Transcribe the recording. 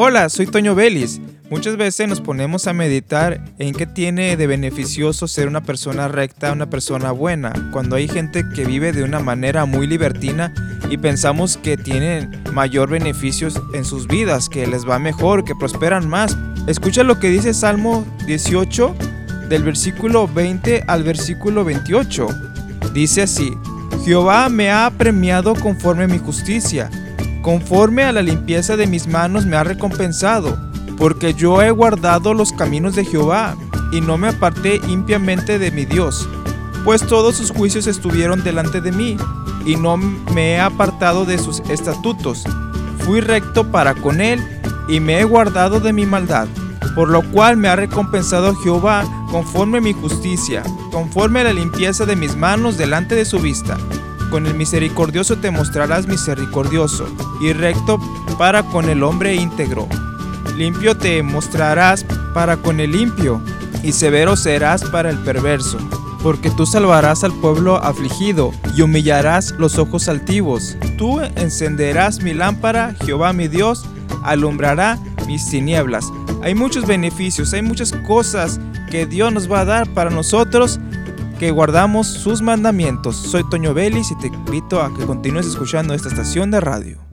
Hola, soy Toño Vélez. Muchas veces nos ponemos a meditar en qué tiene de beneficioso ser una persona recta, una persona buena, cuando hay gente que vive de una manera muy libertina y pensamos que tienen mayor beneficios en sus vidas, que les va mejor, que prosperan más. Escucha lo que dice Salmo 18 del versículo 20 al versículo 28. Dice así, Jehová me ha premiado conforme a mi justicia Conforme a la limpieza de mis manos me ha recompensado, porque yo he guardado los caminos de Jehová, y no me aparté impiamente de mi Dios, pues todos sus juicios estuvieron delante de mí, y no me he apartado de sus estatutos. Fui recto para con él, y me he guardado de mi maldad, por lo cual me ha recompensado Jehová conforme mi justicia, conforme a la limpieza de mis manos delante de su vista. Con el misericordioso te mostrarás misericordioso, y recto para con el hombre íntegro. Limpio te mostrarás para con el limpio, y severo serás para el perverso. Porque tú salvarás al pueblo afligido, y humillarás los ojos altivos. Tú encenderás mi lámpara, Jehová mi Dios, alumbrará mis tinieblas. Hay muchos beneficios, hay muchas cosas que Dios nos va a dar para nosotros que guardamos sus mandamientos. Soy Toño Vélez y te invito a que continúes escuchando esta estación de radio.